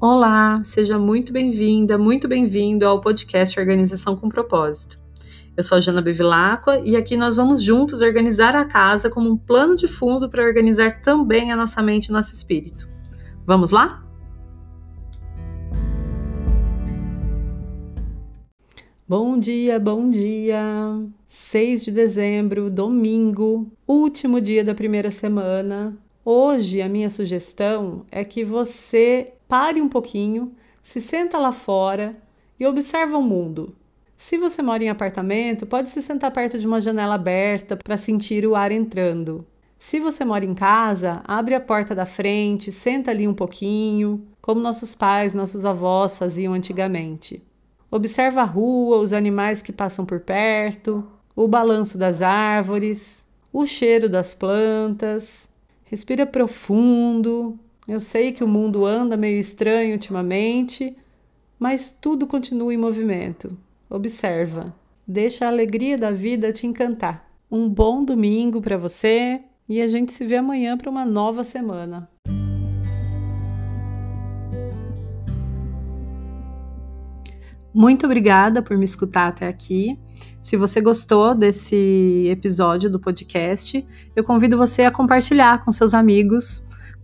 Olá, seja muito bem-vinda, muito bem-vindo ao podcast Organização com Propósito. Eu sou a Jana Bevilacqua e aqui nós vamos juntos organizar a casa como um plano de fundo para organizar também a nossa mente e nosso espírito. Vamos lá? Bom dia, bom dia! 6 de dezembro, domingo, último dia da primeira semana. Hoje a minha sugestão é que você pare um pouquinho, se senta lá fora e observa o mundo. Se você mora em apartamento, pode se sentar perto de uma janela aberta para sentir o ar entrando. Se você mora em casa, abre a porta da frente, senta ali um pouquinho, como nossos pais, nossos avós faziam antigamente. Observa a rua, os animais que passam por perto, o balanço das árvores, o cheiro das plantas. Respira profundo. Eu sei que o mundo anda meio estranho ultimamente, mas tudo continua em movimento. Observa. Deixa a alegria da vida te encantar. Um bom domingo para você e a gente se vê amanhã para uma nova semana. Muito obrigada por me escutar até aqui. Se você gostou desse episódio do podcast, eu convido você a compartilhar com seus amigos,